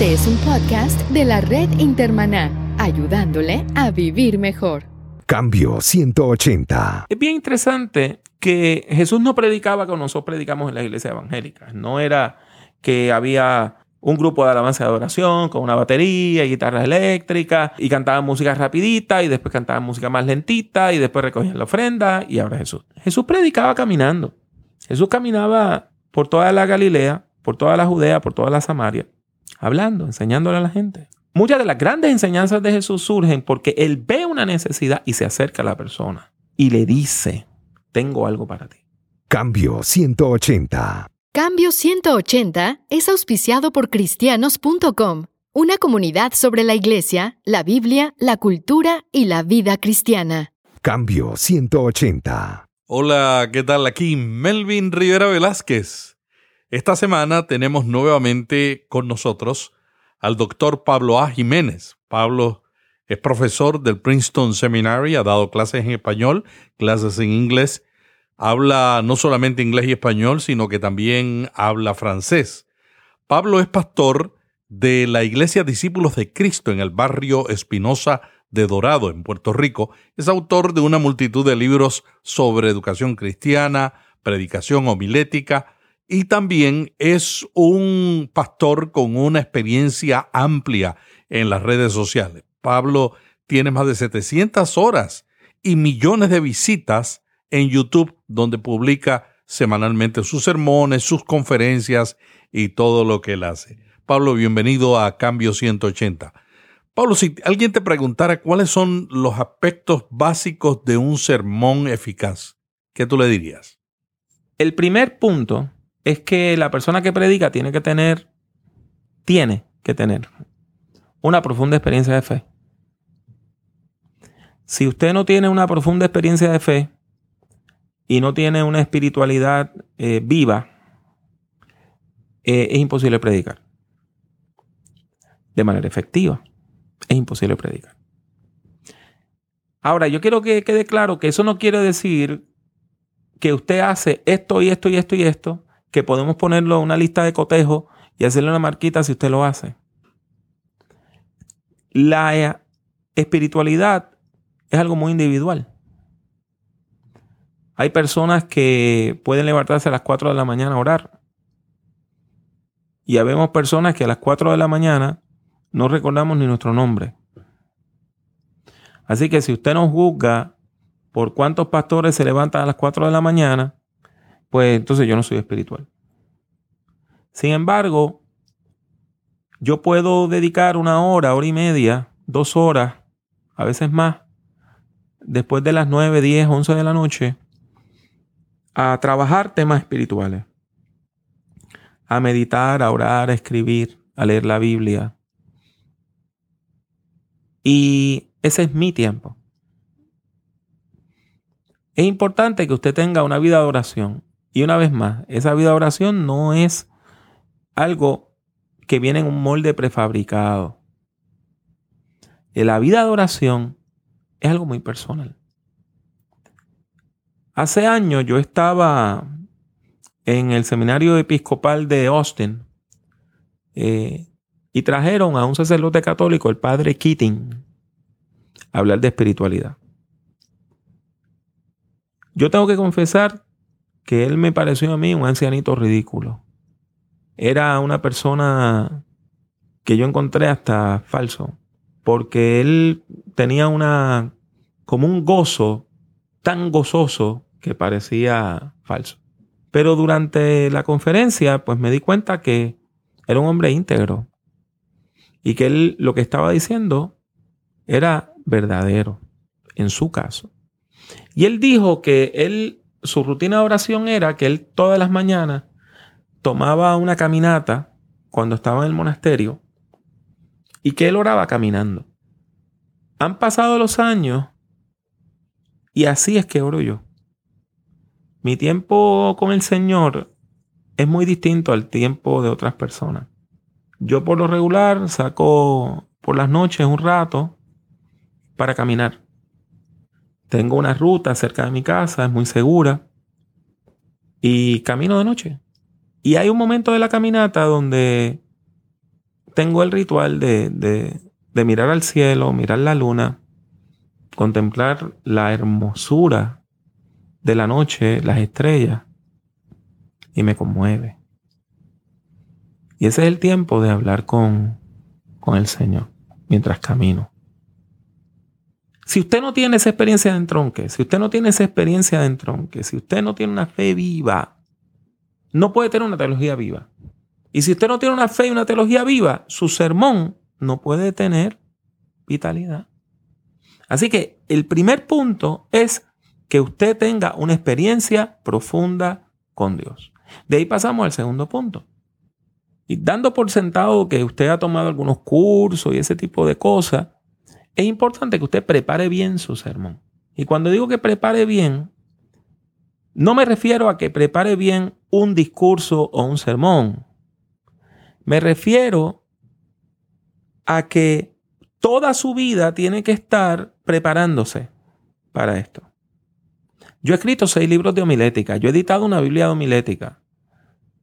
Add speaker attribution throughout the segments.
Speaker 1: Este es un podcast de la red Intermaná, ayudándole a vivir mejor.
Speaker 2: Cambio 180.
Speaker 3: Es bien interesante que Jesús no predicaba como nosotros predicamos en la iglesia evangélica. No era que había un grupo de alabanza de adoración con una batería y guitarras eléctricas y cantaban música rapidita y después cantaban música más lentita y después recogían la ofrenda y ahora Jesús. Jesús predicaba caminando. Jesús caminaba por toda la Galilea, por toda la Judea, por toda la Samaria hablando, enseñándole a la gente. Muchas de las grandes enseñanzas de Jesús surgen porque Él ve una necesidad y se acerca a la persona y le dice, tengo algo para ti.
Speaker 2: Cambio 180.
Speaker 1: Cambio 180 es auspiciado por cristianos.com, una comunidad sobre la iglesia, la Biblia, la cultura y la vida cristiana.
Speaker 2: Cambio 180.
Speaker 4: Hola, ¿qué tal? Aquí Melvin Rivera Velázquez. Esta semana tenemos nuevamente con nosotros al doctor Pablo A. Jiménez. Pablo es profesor del Princeton Seminary, ha dado clases en español, clases en inglés, habla no solamente inglés y español, sino que también habla francés. Pablo es pastor de la Iglesia Discípulos de Cristo en el barrio Espinosa de Dorado, en Puerto Rico. Es autor de una multitud de libros sobre educación cristiana, predicación homilética, y también es un pastor con una experiencia amplia en las redes sociales. Pablo tiene más de 700 horas y millones de visitas en YouTube donde publica semanalmente sus sermones, sus conferencias y todo lo que él hace. Pablo, bienvenido a Cambio 180. Pablo, si alguien te preguntara cuáles son los aspectos básicos de un sermón eficaz, ¿qué tú le dirías?
Speaker 3: El primer punto es que la persona que predica tiene que tener, tiene que tener una profunda experiencia de fe. Si usted no tiene una profunda experiencia de fe y no tiene una espiritualidad eh, viva, eh, es imposible predicar. De manera efectiva, es imposible predicar. Ahora, yo quiero que quede claro que eso no quiere decir que usted hace esto y esto y esto y esto que podemos ponerlo en una lista de cotejo y hacerle una marquita si usted lo hace. La espiritualidad es algo muy individual. Hay personas que pueden levantarse a las 4 de la mañana a orar. Y habemos personas que a las 4 de la mañana no recordamos ni nuestro nombre. Así que si usted nos juzga por cuántos pastores se levantan a las 4 de la mañana, pues entonces yo no soy espiritual. Sin embargo, yo puedo dedicar una hora, hora y media, dos horas, a veces más, después de las 9, 10, 11 de la noche, a trabajar temas espirituales, a meditar, a orar, a escribir, a leer la Biblia. Y ese es mi tiempo. Es importante que usted tenga una vida de oración. Y una vez más, esa vida de oración no es algo que viene en un molde prefabricado. La vida de oración es algo muy personal. Hace años yo estaba en el seminario episcopal de Austin eh, y trajeron a un sacerdote católico, el padre Keating, a hablar de espiritualidad. Yo tengo que confesar que él me pareció a mí un ancianito ridículo. Era una persona que yo encontré hasta falso, porque él tenía una como un gozo tan gozoso que parecía falso. Pero durante la conferencia, pues me di cuenta que era un hombre íntegro y que él lo que estaba diciendo era verdadero en su caso. Y él dijo que él su rutina de oración era que él todas las mañanas tomaba una caminata cuando estaba en el monasterio y que él oraba caminando. Han pasado los años y así es que oro yo. Mi tiempo con el Señor es muy distinto al tiempo de otras personas. Yo por lo regular saco por las noches un rato para caminar. Tengo una ruta cerca de mi casa, es muy segura. Y camino de noche. Y hay un momento de la caminata donde tengo el ritual de, de, mirar al cielo, mirar la luna, contemplar la hermosura de la noche, las estrellas, y me conmueve. Y ese es el tiempo de hablar con, con el Señor mientras camino. Si usted no tiene esa experiencia de entronque, si usted no tiene esa experiencia de entronque, si usted no tiene una fe viva, no puede tener una teología viva. Y si usted no tiene una fe y una teología viva, su sermón no puede tener vitalidad. Así que el primer punto es que usted tenga una experiencia profunda con Dios. De ahí pasamos al segundo punto. Y dando por sentado que usted ha tomado algunos cursos y ese tipo de cosas, es importante que usted prepare bien su sermón. Y cuando digo que prepare bien, no me refiero a que prepare bien un discurso o un sermón. Me refiero a que toda su vida tiene que estar preparándose para esto. Yo he escrito seis libros de homilética, yo he editado una Biblia de homilética.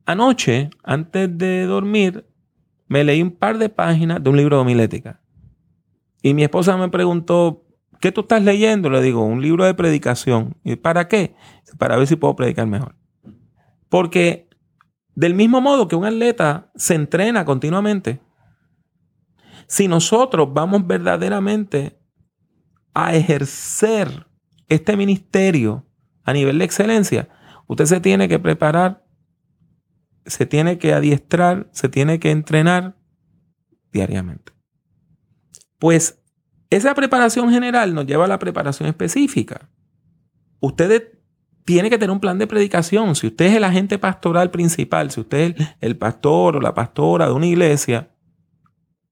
Speaker 3: Anoche, antes de dormir, me leí un par de páginas de un libro de homilética. Y mi esposa me preguntó, ¿qué tú estás leyendo? Le digo, un libro de predicación. ¿Y para qué? Para ver si puedo predicar mejor. Porque del mismo modo que un atleta se entrena continuamente, si nosotros vamos verdaderamente a ejercer este ministerio a nivel de excelencia, usted se tiene que preparar, se tiene que adiestrar, se tiene que entrenar diariamente. Pues esa preparación general nos lleva a la preparación específica. Usted tiene que tener un plan de predicación. Si usted es el agente pastoral principal, si usted es el pastor o la pastora de una iglesia,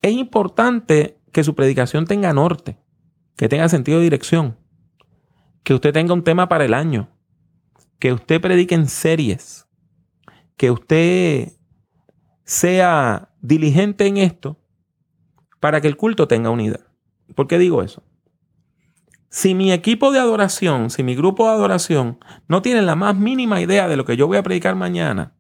Speaker 3: es importante que su predicación tenga norte, que tenga sentido de dirección que usted tenga un tema para el año, que usted predique en series, que usted sea diligente en esto para que el culto tenga unidad. ¿Por qué digo eso? Si mi equipo de adoración, si mi grupo de adoración no tiene la más mínima idea de lo que yo voy a predicar mañana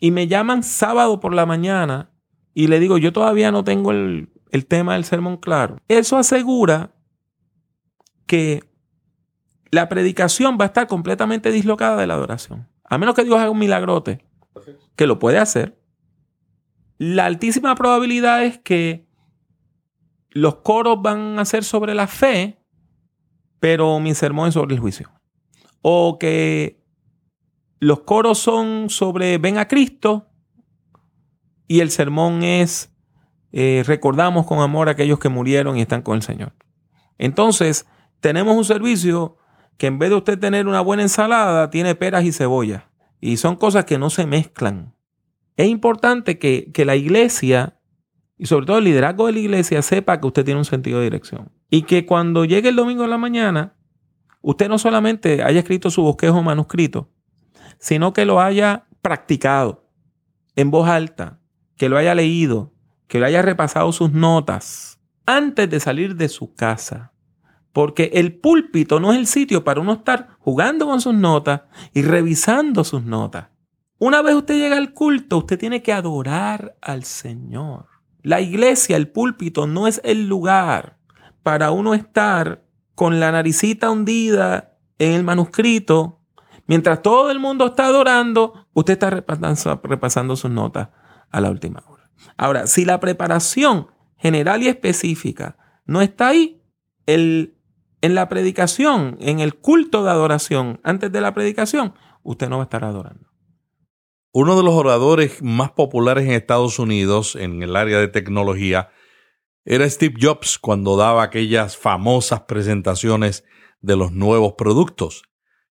Speaker 3: y me llaman sábado por la mañana y le digo, yo todavía no tengo el, el tema del sermón claro, eso asegura que la predicación va a estar completamente dislocada de la adoración. A menos que Dios haga un milagrote, que lo puede hacer. La altísima probabilidad es que los coros van a ser sobre la fe, pero mi sermón es sobre el juicio. O que los coros son sobre ven a Cristo y el sermón es eh, recordamos con amor a aquellos que murieron y están con el Señor. Entonces, tenemos un servicio que en vez de usted tener una buena ensalada, tiene peras y cebolla. Y son cosas que no se mezclan. Es importante que, que la iglesia, y sobre todo el liderazgo de la iglesia, sepa que usted tiene un sentido de dirección. Y que cuando llegue el domingo en la mañana, usted no solamente haya escrito su bosquejo manuscrito, sino que lo haya practicado en voz alta, que lo haya leído, que lo haya repasado sus notas antes de salir de su casa. Porque el púlpito no es el sitio para uno estar jugando con sus notas y revisando sus notas. Una vez usted llega al culto, usted tiene que adorar al Señor. La iglesia, el púlpito, no es el lugar para uno estar con la naricita hundida en el manuscrito. Mientras todo el mundo está adorando, usted está repasando, sus notas a la última hora. Ahora, si la preparación general y específica no está ahí, el en la predicación, en el culto de adoración, antes de la predicación, usted no va a estar adorando.
Speaker 4: Uno de los oradores más populares en Estados Unidos en el área de tecnología era Steve Jobs cuando daba aquellas famosas presentaciones de los nuevos productos.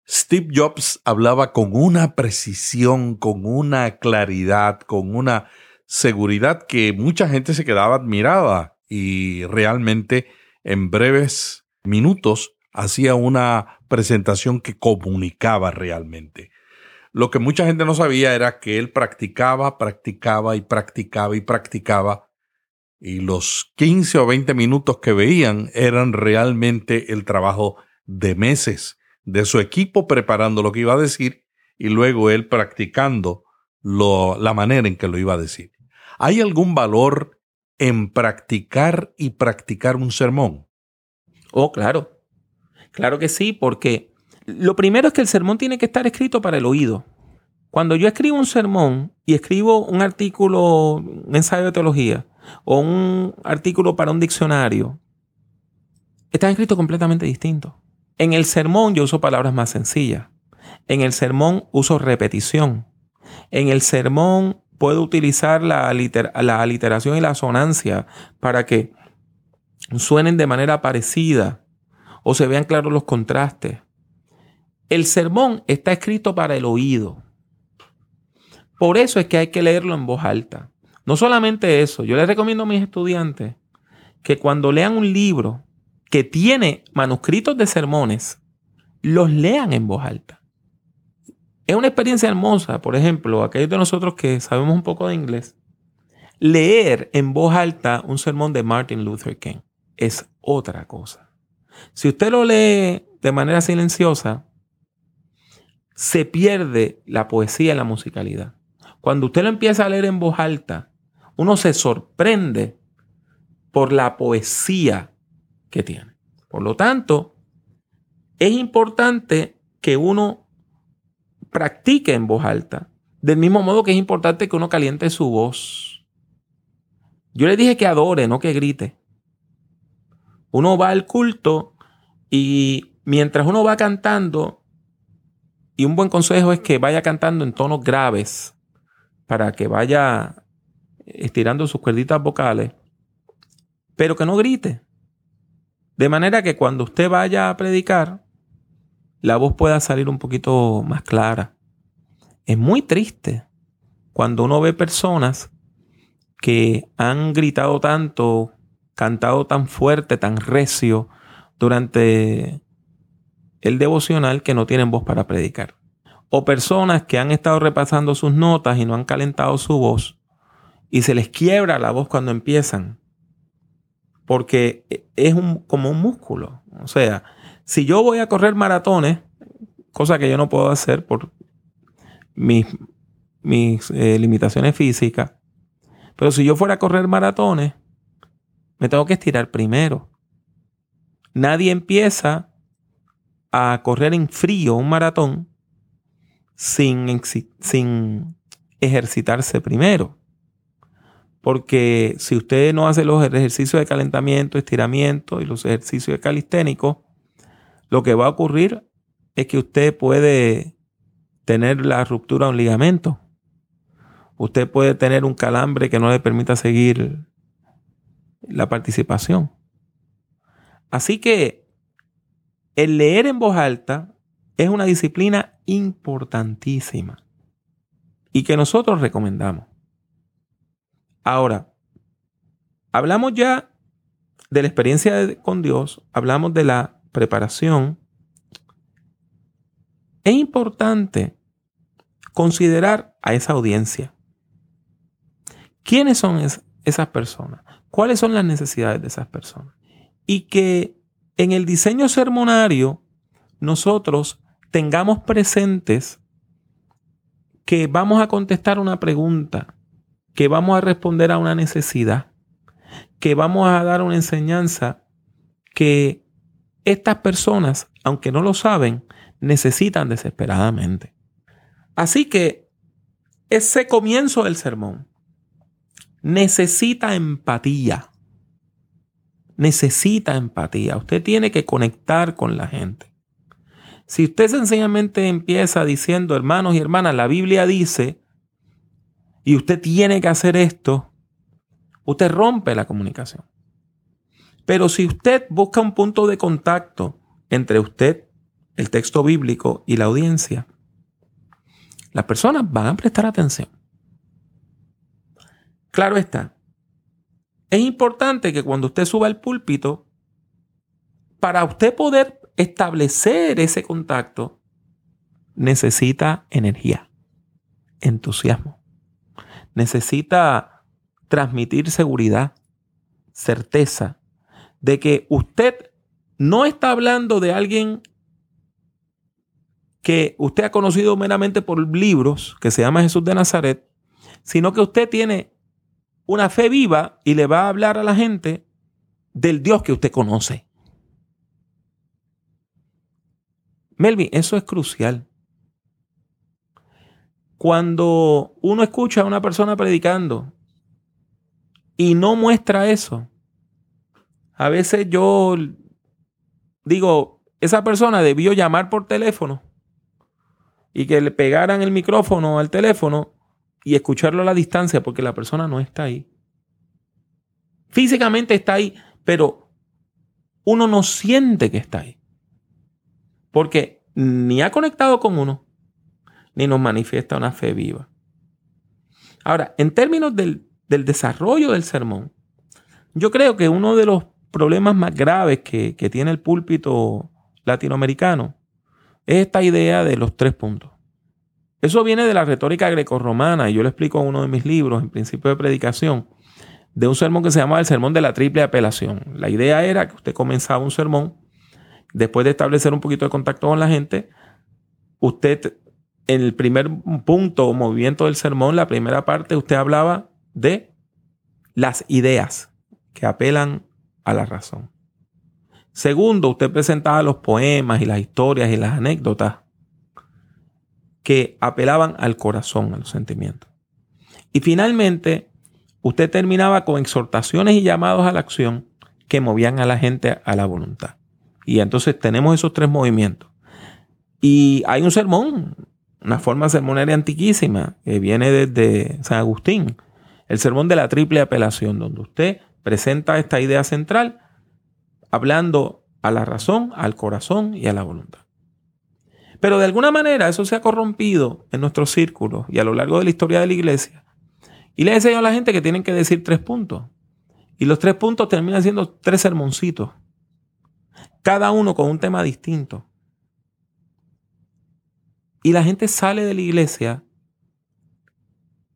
Speaker 4: Steve Jobs hablaba con una precisión, con una claridad, con una seguridad que mucha gente se quedaba admirada y realmente en breves minutos hacía una presentación que comunicaba realmente. Lo que mucha gente no sabía era que él practicaba, practicaba y practicaba y practicaba. Y los 15 o 20 minutos que veían eran realmente el trabajo de meses de su equipo preparando lo que iba a decir y luego él practicando la manera en que lo iba a decir. ¿Hay algún valor en practicar y practicar un sermón?
Speaker 3: Oh, claro. Claro que sí, porque lo primero es que el sermón tiene que estar escrito para el oído. Cuando yo escribo un sermón y escribo un artículo, un ensayo de teología o un artículo para un diccionario, está escrito completamente distinto. En el sermón yo uso palabras más sencillas. En el sermón uso repetición. En el sermón puedo utilizar la, la aliteración y la sonancia para que suenen de manera parecida o se vean claros los contrastes. El sermón está escrito para el oído. Por eso es que hay que leerlo en voz alta. No solamente eso, yo les recomiendo a mis estudiantes que cuando lean un libro que tiene manuscritos de sermones, los lean en voz alta. Es una experiencia hermosa, por ejemplo, aquellos de nosotros que sabemos un poco de inglés, leer en voz alta un sermón de Martin Luther King es otra cosa. Si usted lo lee de manera silenciosa, se pierde la poesía y la musicalidad. Cuando usted lo empieza a leer en voz alta, uno se sorprende por la poesía que tiene. Por lo tanto, es importante que uno practique en voz alta, del mismo modo que es importante que uno caliente su voz. Yo le dije que adore, no que grite. Uno va al culto y mientras uno va cantando, y un buen consejo es que vaya cantando en tonos graves, para que vaya estirando sus cuerditas vocales, pero que no grite. De manera que cuando usted vaya a predicar, la voz pueda salir un poquito más clara. Es muy triste cuando uno ve personas que han gritado tanto, cantado tan fuerte, tan recio durante el devocional que no tienen voz para predicar o personas que han estado repasando sus notas y no han calentado su voz y se les quiebra la voz cuando empiezan. Porque es como un músculo. O sea, si yo voy a correr maratones, cosa que yo no puedo hacer por mis, mis eh, limitaciones físicas, pero si yo fuera a correr maratones, me tengo que estirar primero. Nadie empieza a correr en frío un maratón sin, sin ejercitarse primero. Porque si usted no hace los ejercicios de calentamiento, estiramiento y los ejercicios de calisténico, lo que va a ocurrir es que usted puede tener la ruptura de un ligamento. Usted puede tener un calambre que no le permita seguir la participación. Así que el leer en voz alta es una disciplina importantísima y que nosotros recomendamos. Ahora, hablamos ya de la experiencia con Dios, hablamos de la preparación. Es importante considerar a esa audiencia. ¿Quiénes son esas personas? ¿Cuáles son las necesidades de esas personas? Y que en el diseño sermonario nosotros tengamos presentes que vamos a contestar una pregunta, que vamos a responder a una necesidad, que vamos a dar una enseñanza que estas personas, aunque no lo saben, necesitan desesperadamente. Así que ese comienzo del sermón necesita empatía. Necesita empatía. Usted tiene que conectar con la gente. Si usted sencillamente empieza diciendo, hermanos y hermanas, la Biblia dice, y usted tiene que hacer esto, usted rompe la comunicación. Pero si usted busca un punto de contacto entre usted, el texto bíblico y la audiencia, las personas van a prestar atención. Claro está. Es importante que cuando usted suba al púlpito, para usted poder establecer ese contacto necesita energía, entusiasmo. Necesita transmitir seguridad, certeza de que usted no está hablando de alguien que usted ha conocido meramente por libros, que se llama Jesús de Nazaret, sino que usted tiene una fe viva y le va a hablar a la gente del Dios que usted conoce. Melvin, eso es crucial. Cuando uno escucha a una persona predicando y no muestra eso, a veces yo digo, esa persona debió llamar por teléfono y que le pegaran el micrófono al teléfono y escucharlo a la distancia porque la persona no está ahí. Físicamente está ahí, pero uno no siente que está ahí. Porque ni ha conectado con uno, ni nos manifiesta una fe viva. Ahora, en términos del, del desarrollo del sermón, yo creo que uno de los problemas más graves que, tiene el púlpito latinoamericano es esta idea de los tres puntos. Eso viene de la retórica grecorromana y yo lo explico en uno de mis libros, en principio de predicación, de un sermón que se llamaba el sermón de la triple apelación. La idea era que usted comenzaba un sermón, después de establecer un poquito de contacto con la gente, usted en el primer punto o movimiento del sermón, la primera parte, usted hablaba de las ideas que apelan a la razón. Segundo, usted presentaba los poemas y las historias y las anécdotas que apelaban al corazón, a los sentimientos. Y finalmente, usted terminaba con exhortaciones y llamados a la acción que movían a la gente a la voluntad. Y entonces tenemos esos tres movimientos. Y hay un sermón, una forma sermonaria antiquísima que viene desde San Agustín, el sermón de la triple apelación, donde usted presenta esta idea central hablando a la razón, al corazón y a la voluntad. Pero de alguna manera eso se ha corrompido en nuestros círculos y a lo largo de la historia de la iglesia. Y le he enseñado a la gente que tienen que decir tres puntos. Y los tres puntos terminan siendo tres sermoncitos. Cada uno con un tema distinto. Y la gente sale de la iglesia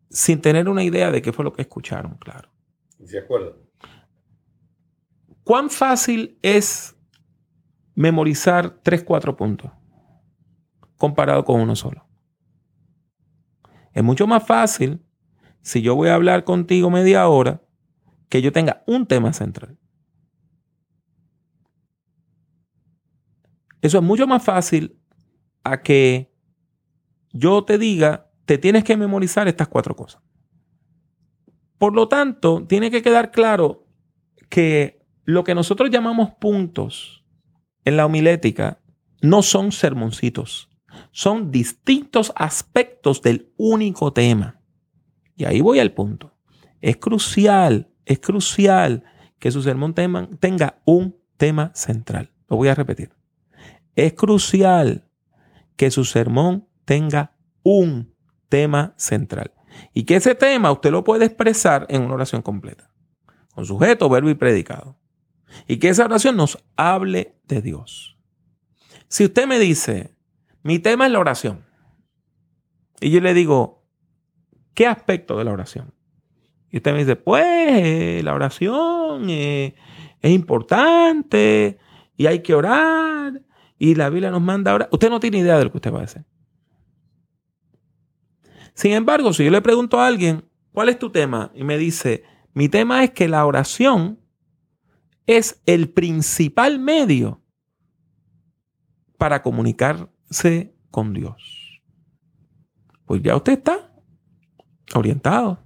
Speaker 3: sin tener una idea de qué fue lo que escucharon, claro.
Speaker 4: ¿Se acuerdan?
Speaker 3: ¿Cuán fácil es memorizar tres, cuatro puntos comparado con uno solo? Es mucho más fácil si yo voy a hablar contigo media hora que yo tenga un tema central. Eso es mucho más fácil a que yo te diga, te tienes que memorizar estas cuatro cosas. Por lo tanto, tiene que quedar claro que lo que nosotros llamamos puntos en la homilética no son sermoncitos, son distintos aspectos del único tema. Y ahí voy al punto. Es crucial, es crucial que su sermón tenga un tema central. Lo voy a repetir. Es crucial que su sermón tenga un tema central. Y que ese tema usted lo puede expresar en una oración completa. Con sujeto, verbo y predicado. Y que esa oración nos hable de Dios. Si usted me dice, mi tema es la oración, y yo le digo, ¿qué aspecto de la oración? Y usted me dice, pues la oración es importante y hay que orar y la Biblia nos manda a orar. Usted no tiene idea de lo que usted va a hacer. Sin embargo, si yo le pregunto a alguien, ¿cuál es tu tema? Y me dice, mi tema es que la oración es el principal medio para con Dios. Pues ya usted está orientado.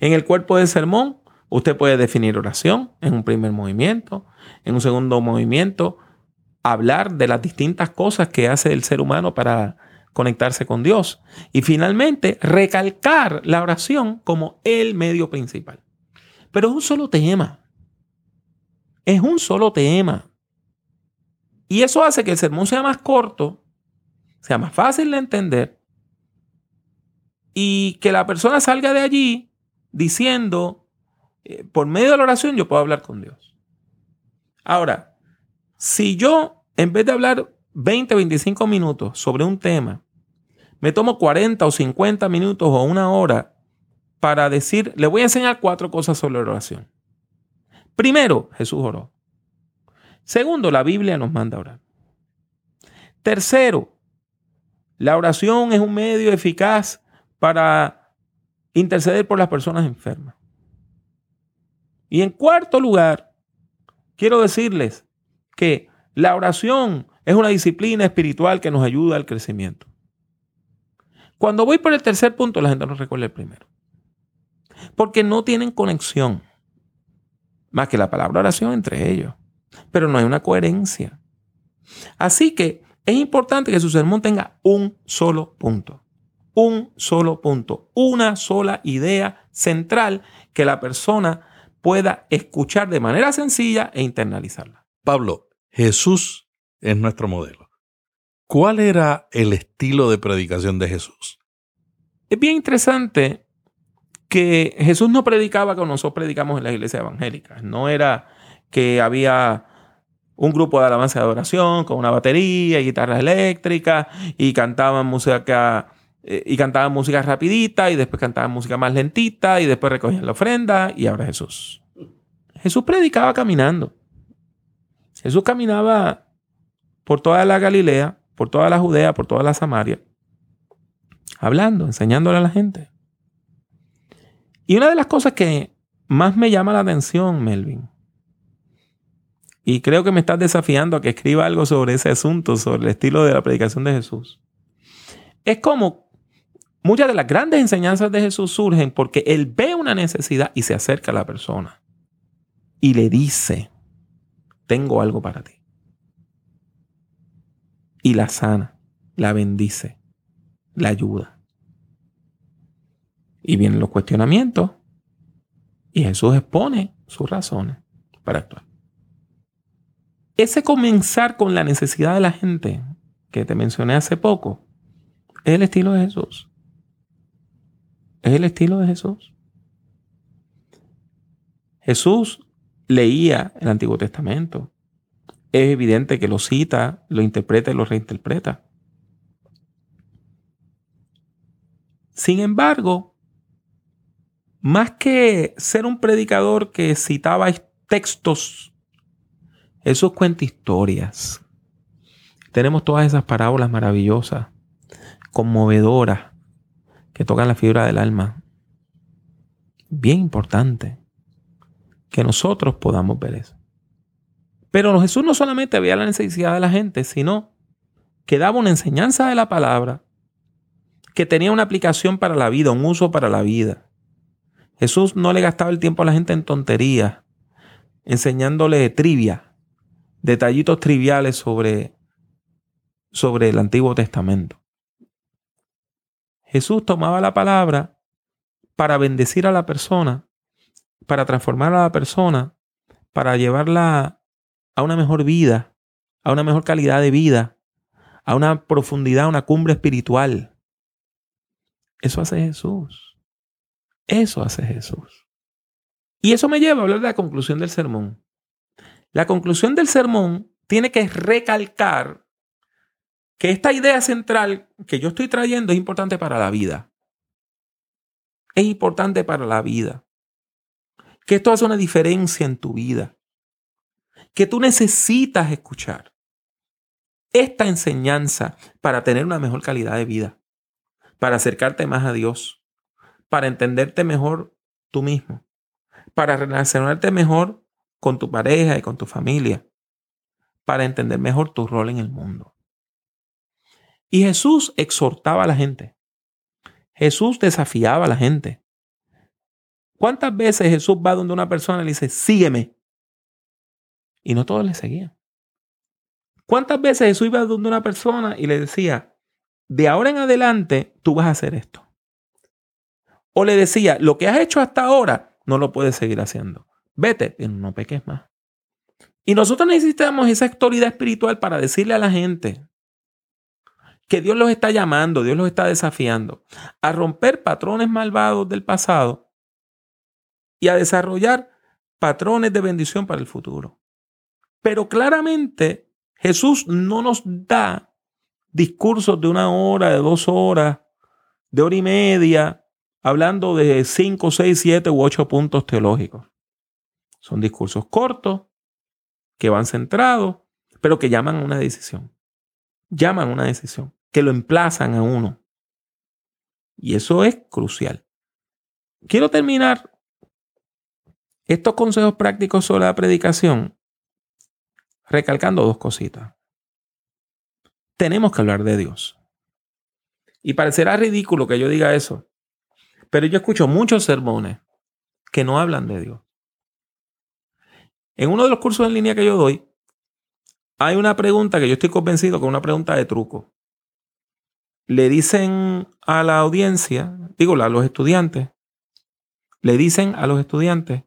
Speaker 3: En el cuerpo del sermón, usted puede definir oración en un primer movimiento, en un segundo movimiento, hablar de las distintas cosas que hace el ser humano para conectarse con Dios. Y finalmente, recalcar la oración como el medio principal. Pero es un solo tema. Es un solo tema. Y eso hace que el sermón sea más corto, sea más fácil de entender y que la persona salga de allí diciendo, eh, por medio de la oración yo puedo hablar con Dios. Ahora, si yo, en vez de hablar 20 o 25 minutos sobre un tema, me tomo 40 o 50 minutos o una hora para decir, le voy a enseñar cuatro cosas sobre la oración. Primero, Jesús oró. Segundo, la Biblia nos manda a orar. Tercero, la oración es un medio eficaz para interceder por las personas enfermas. Y en cuarto lugar, quiero decirles que la oración es una disciplina espiritual que nos ayuda al crecimiento. Cuando voy por el tercer punto, la gente no recuerda el primero. Porque no tienen conexión. Más que la palabra oración entre ellos. Pero no hay una coherencia. Así que es importante que su sermón tenga un solo punto. Un solo punto. Una sola idea central que la persona pueda escuchar de manera sencilla e internalizarla.
Speaker 4: Pablo, Jesús es nuestro modelo. ¿Cuál era el estilo de predicación de Jesús?
Speaker 3: Es bien interesante que Jesús no predicaba como nosotros predicamos en la iglesia evangélica. No era que había un grupo de alabanza de adoración con una batería y guitarras eléctricas y cantaban música eh, y cantaban música rapidita y después cantaban música más lentita y después recogían la ofrenda y ahora Jesús. Jesús predicaba caminando. Jesús caminaba por toda la Galilea, por toda la Judea, por toda la Samaria, hablando, enseñándole a la gente. Y una de las cosas que más me llama la atención, Melvin, y creo que me estás desafiando a que escriba algo sobre ese asunto, sobre el estilo de la predicación de Jesús, es como muchas de las grandes enseñanzas de Jesús surgen porque Él ve una necesidad y se acerca a la persona y le dice, tengo algo para ti. Y la sana, la bendice, la ayuda. Y vienen los cuestionamientos y Jesús expone sus razones para actuar. Ese comenzar con la necesidad de la gente que te mencioné hace poco es el estilo de Jesús. Es el estilo de Jesús. Jesús leía el Antiguo Testamento. Es evidente que lo cita, lo interpreta y lo reinterpreta. Sin embargo, más que ser un predicador que citaba textos, Jesús cuenta historias. Tenemos todas esas parábolas maravillosas, conmovedoras, que tocan la fibra del alma. Bien importante que nosotros podamos ver eso. Pero Jesús no solamente veía la necesidad de la gente, sino que daba una enseñanza de la palabra que tenía una aplicación para la vida, un uso para la vida. Jesús no le gastaba el tiempo a la gente en tonterías, enseñándole trivia, detallitos triviales sobre, sobre el Antiguo Testamento. Jesús tomaba la palabra para bendecir a la persona para transformar a la persona, para llevarla a una mejor vida, a una mejor calidad de vida, a una profundidad, a una cumbre espiritual. Eso hace Jesús. Eso hace Jesús. Y eso me lleva a hablar de la conclusión del sermón. La conclusión del sermón tiene que recalcar que esta idea central que yo estoy trayendo es importante para la vida. Es importante para la vida que esto hace una diferencia en tu vida, que tú necesitas escuchar esta enseñanza para tener una mejor calidad de vida, para acercarte más a Dios, para entenderte mejor tú mismo, para relacionarte mejor con tu pareja y con tu familia, para entender mejor tu rol en el mundo. Y Jesús exhortaba a la gente. Jesús desafiaba a la gente. ¿Cuántas veces Jesús va donde una persona y le dice, sígueme? Y no todos le seguían. ¿Cuántas veces Jesús iba donde una persona y le decía, de ahora en adelante tú vas a hacer esto? O le decía, lo que has hecho hasta ahora no lo puedes seguir haciendo. Vete, no peques más. Y nosotros necesitamos esa autoridad espiritual para decirle a la gente que Dios los está llamando, Dios los está desafiando a romper patrones malvados del pasado y a desarrollar patrones de bendición para el futuro. Pero claramente Jesús no nos da discursos de una hora, de dos horas, de hora y media, hablando de cinco, seis, siete u ocho puntos teológicos. Son discursos cortos, que van centrados, pero que llaman a una decisión. Llaman a una decisión, que lo emplazan a uno. Y eso es crucial. quiero terminar estos consejos prácticos sobre la predicación recalcando dos cositas. Tenemos que hablar de Dios. Y parecerá ridículo que yo diga eso, pero yo escucho muchos sermones que no hablan de Dios. En uno de los cursos en línea que yo doy, hay una pregunta que yo estoy convencido que es una pregunta de truco. Le dicen a la audiencia, digo, a los estudiantes, le dicen a los estudiantes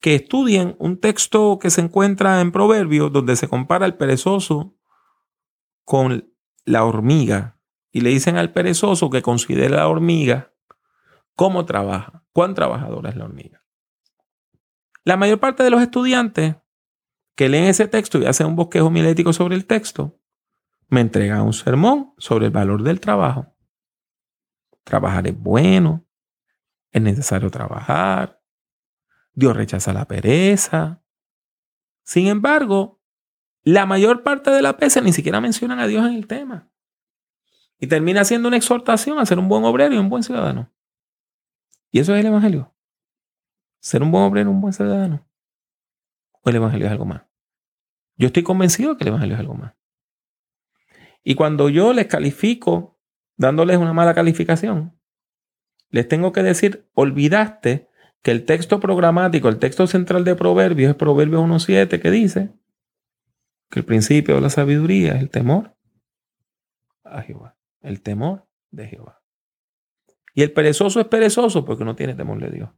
Speaker 3: que estudien un texto que se encuentra en Proverbios donde se compara el perezoso con la hormiga. Y le dicen al perezoso que considere la hormiga cómo trabaja, cuán trabajadora es la hormiga. La mayor parte de los estudiantes que leen ese texto y hacen un bosquejo milético sobre el texto, me entregan un sermón sobre el valor del trabajo. Trabajar es bueno, es necesario trabajar, Dios rechaza la pereza. Sin embargo, la mayor parte de la pesa ni siquiera mencionan a Dios en el tema. Y termina siendo una exhortación a ser un buen obrero y un buen ciudadano. Y eso es el Evangelio. Ser un buen obrero y un buen ciudadano. O el Evangelio es algo más. Yo estoy convencido que el Evangelio es algo más. Y cuando yo les califico, dándoles una mala calificación, les tengo que decir, olvidaste que el texto programático, el texto central de Proverbios es Proverbios 1.7 que dice que el principio de la sabiduría es el temor a Jehová, el temor de Jehová. Y el perezoso es perezoso porque no tiene temor de Dios.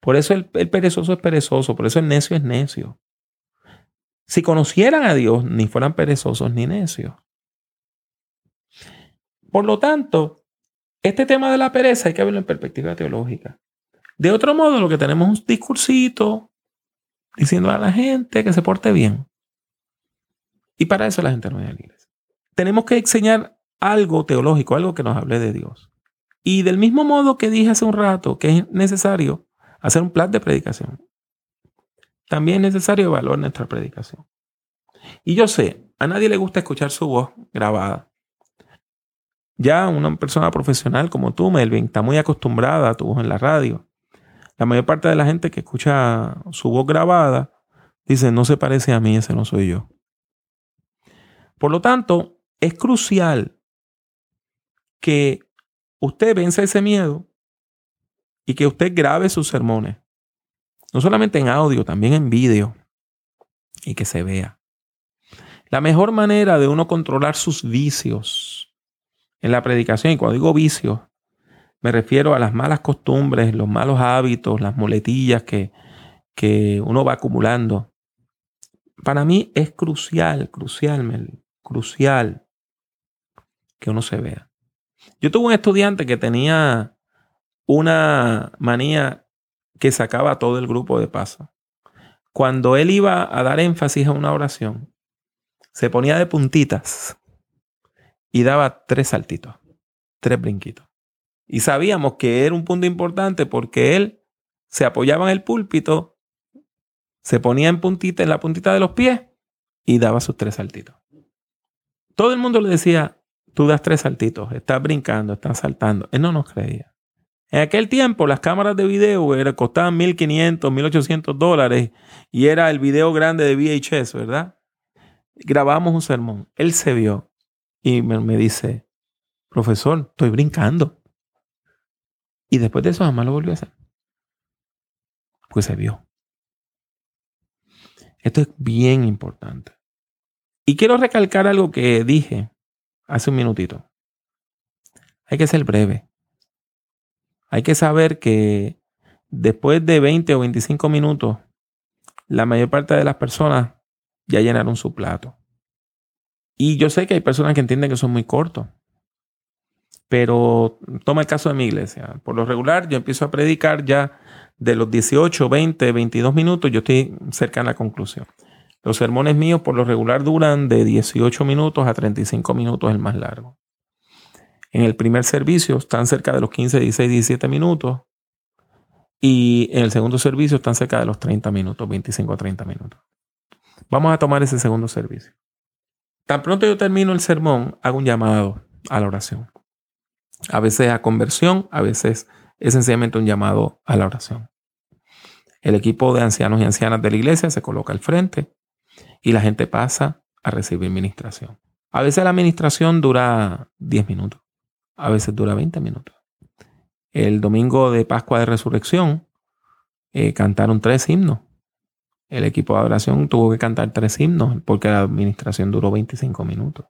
Speaker 3: Por eso el, perezoso es perezoso, por eso el necio es necio. Si conocieran a Dios, ni fueran perezosos ni necios. Por lo tanto, este tema de la pereza hay que verlo en perspectiva teológica. De otro modo, lo que tenemos es un discursito diciendo a la gente que se porte bien. Y para eso la gente no viene a la iglesia. Tenemos que enseñar algo teológico, algo que nos hable de Dios. Y del mismo modo que dije hace un rato que es necesario hacer un plan de predicación, también es necesario evaluar nuestra predicación. Y yo sé, a nadie le gusta escuchar su voz grabada. Ya una persona profesional como tú, Melvin, está muy acostumbrada a tu voz en la radio. La mayor parte de la gente que escucha su voz grabada dice, no se parece a mí, ese no soy yo. Por lo tanto, es crucial que usted vence ese miedo y que usted grabe sus sermones. No solamente en audio, también en vídeo. Y que se vea. La mejor manera de uno controlar sus vicios en la predicación, y cuando digo vicios, me refiero a las malas costumbres, los malos hábitos, las muletillas que, que uno va acumulando. Para mí es crucial, crucial, crucial que uno se vea. Yo tuve un estudiante que tenía una manía que sacaba a todo el grupo de paso. Cuando él iba a dar énfasis a una oración, se ponía de puntitas y daba tres saltitos, tres brinquitos. Y sabíamos que era un punto importante porque él se apoyaba en el púlpito, se ponía en puntita, en la puntita de los pies y daba sus tres saltitos. Todo el mundo le decía, tú das tres saltitos, estás brincando, estás saltando. Él no nos creía. En aquel tiempo las cámaras de video era, costaban 1.500, 1.800 dólares y era el video grande de VHS, ¿verdad? Grabamos un sermón. Él se vio y me, me dice, profesor, estoy brincando. Y después de eso jamás lo volvió a hacer. Pues se vio. Esto es bien importante. Y quiero recalcar algo que dije hace un minutito. Hay que ser breve. Hay que saber que después de 20 o 25 minutos, la mayor parte de las personas ya llenaron su plato. Y yo sé que hay personas que entienden que son muy cortos. Pero toma el caso de mi iglesia. Por lo regular, yo empiezo a predicar ya de los 18, 20, 22 minutos, yo estoy cerca de la conclusión. Los sermones míos por lo regular duran de 18 minutos a 35 minutos el más largo. En el primer servicio están cerca de los 15, 16, 17 minutos. Y en el segundo servicio están cerca de los 30 minutos, 25 a 30 minutos. Vamos a tomar ese segundo servicio. Tan pronto yo termino el sermón, hago un llamado a la oración. A veces a conversión, a veces es sencillamente un llamado a la oración. El equipo de ancianos y ancianas de la iglesia se coloca al frente y la gente pasa a recibir ministración. A veces la administración dura 10 minutos, a veces dura 20 minutos. El domingo de Pascua de Resurrección eh, cantaron tres himnos. El equipo de adoración tuvo que cantar tres himnos porque la administración duró 25 minutos.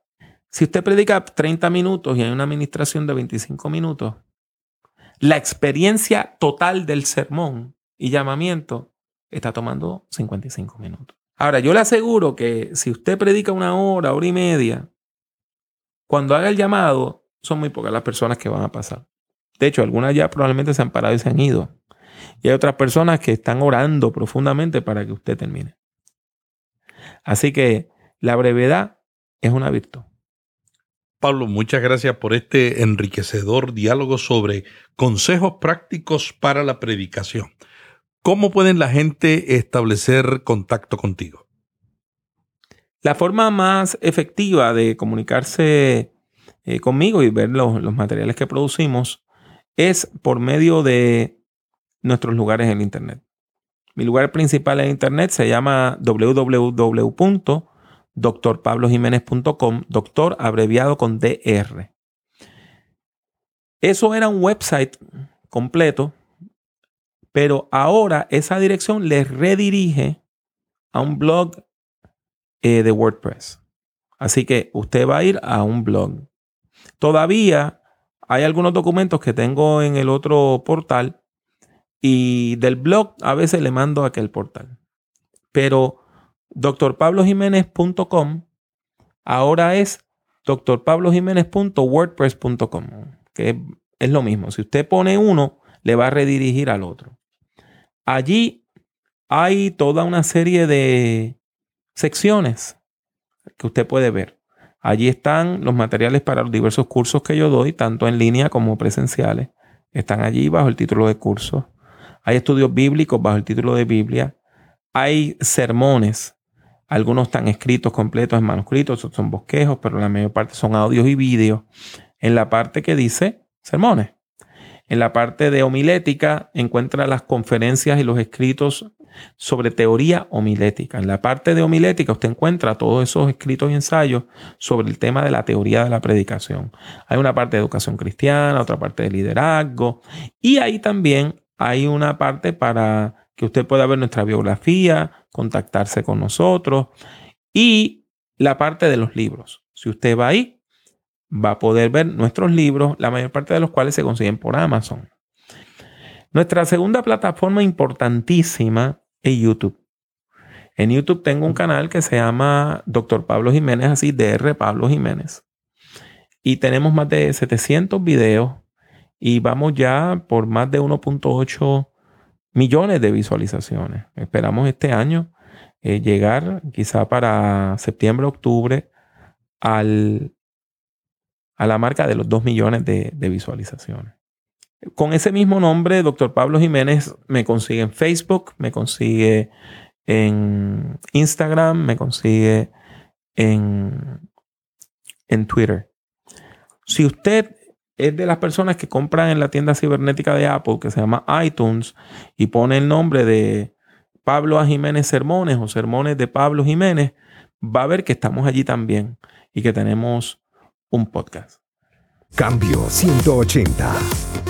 Speaker 3: Si usted predica 30 minutos y hay una administración de 25 minutos, la experiencia total del sermón y llamamiento está tomando 55 minutos. Ahora, yo le aseguro que si usted predica una hora, hora y media, cuando haga el llamado, son muy pocas las personas que van a pasar. De hecho, algunas ya probablemente se han parado y se han ido. Y hay otras personas que están orando profundamente para que usted termine. Así que la brevedad es una virtud.
Speaker 4: Pablo, muchas gracias por este enriquecedor diálogo sobre consejos prácticos para la predicación. ¿Cómo pueden la gente establecer contacto contigo?
Speaker 3: La forma más efectiva de comunicarse eh, conmigo y ver los, materiales que producimos es por medio de nuestros lugares en Internet. Mi lugar principal en Internet se llama www.drpablojiménez.com, doctor abreviado con DR. Eso era un website completo pero ahora esa dirección le redirige a un blog eh, de WordPress. Así que usted va a ir a un blog. Todavía hay algunos documentos que tengo en el otro portal y del blog a veces le mando a aquel portal. Pero drpablojiménez.com ahora es drpablojiménez.wordpress.com, que es lo mismo. Si usted pone uno, le va a redirigir al otro. Allí hay toda una serie de secciones que usted puede ver. Allí están los materiales para los diversos cursos que yo doy, tanto en línea como presenciales. Están allí bajo el título de curso. Hay estudios bíblicos bajo el título de Biblia. Hay sermones. Algunos están escritos completos en manuscritos, otros son bosquejos, pero la mayor parte son audios y vídeos. En la parte que dice sermones. En la parte de homilética encuentra las conferencias y los escritos sobre teoría homilética. En la parte de homilética usted encuentra todos esos escritos y ensayos sobre el tema de la teoría de la predicación. Hay una parte de educación cristiana, otra parte de liderazgo y ahí también hay una parte para que usted pueda ver nuestra biografía, contactarse con nosotros y la parte de los libros. Si usted va ahí, va a poder ver nuestros libros, la mayor parte de los cuales se consiguen por Amazon. Nuestra segunda plataforma importantísima es YouTube. En YouTube tengo un canal que se llama Dr. Pablo Jiménez, así DR Pablo Jiménez. Y tenemos más de 700 videos y vamos ya por más de 1.8 millones de visualizaciones. Esperamos este año eh, llegar quizá para septiembre, octubre al a la marca de los 2 millones de, visualizaciones. Con ese mismo nombre, Dr. Pablo Jiménez me consigue en Facebook, me consigue en Instagram, me consigue en, en Twitter. Si usted es de las personas que compran en la tienda cibernética de Apple, que se llama iTunes, y pone el nombre de Pablo A. Jiménez Sermones o Sermones de Pablo Jiménez, va a ver que estamos allí también y que tenemos un podcast.
Speaker 2: Cambio 180.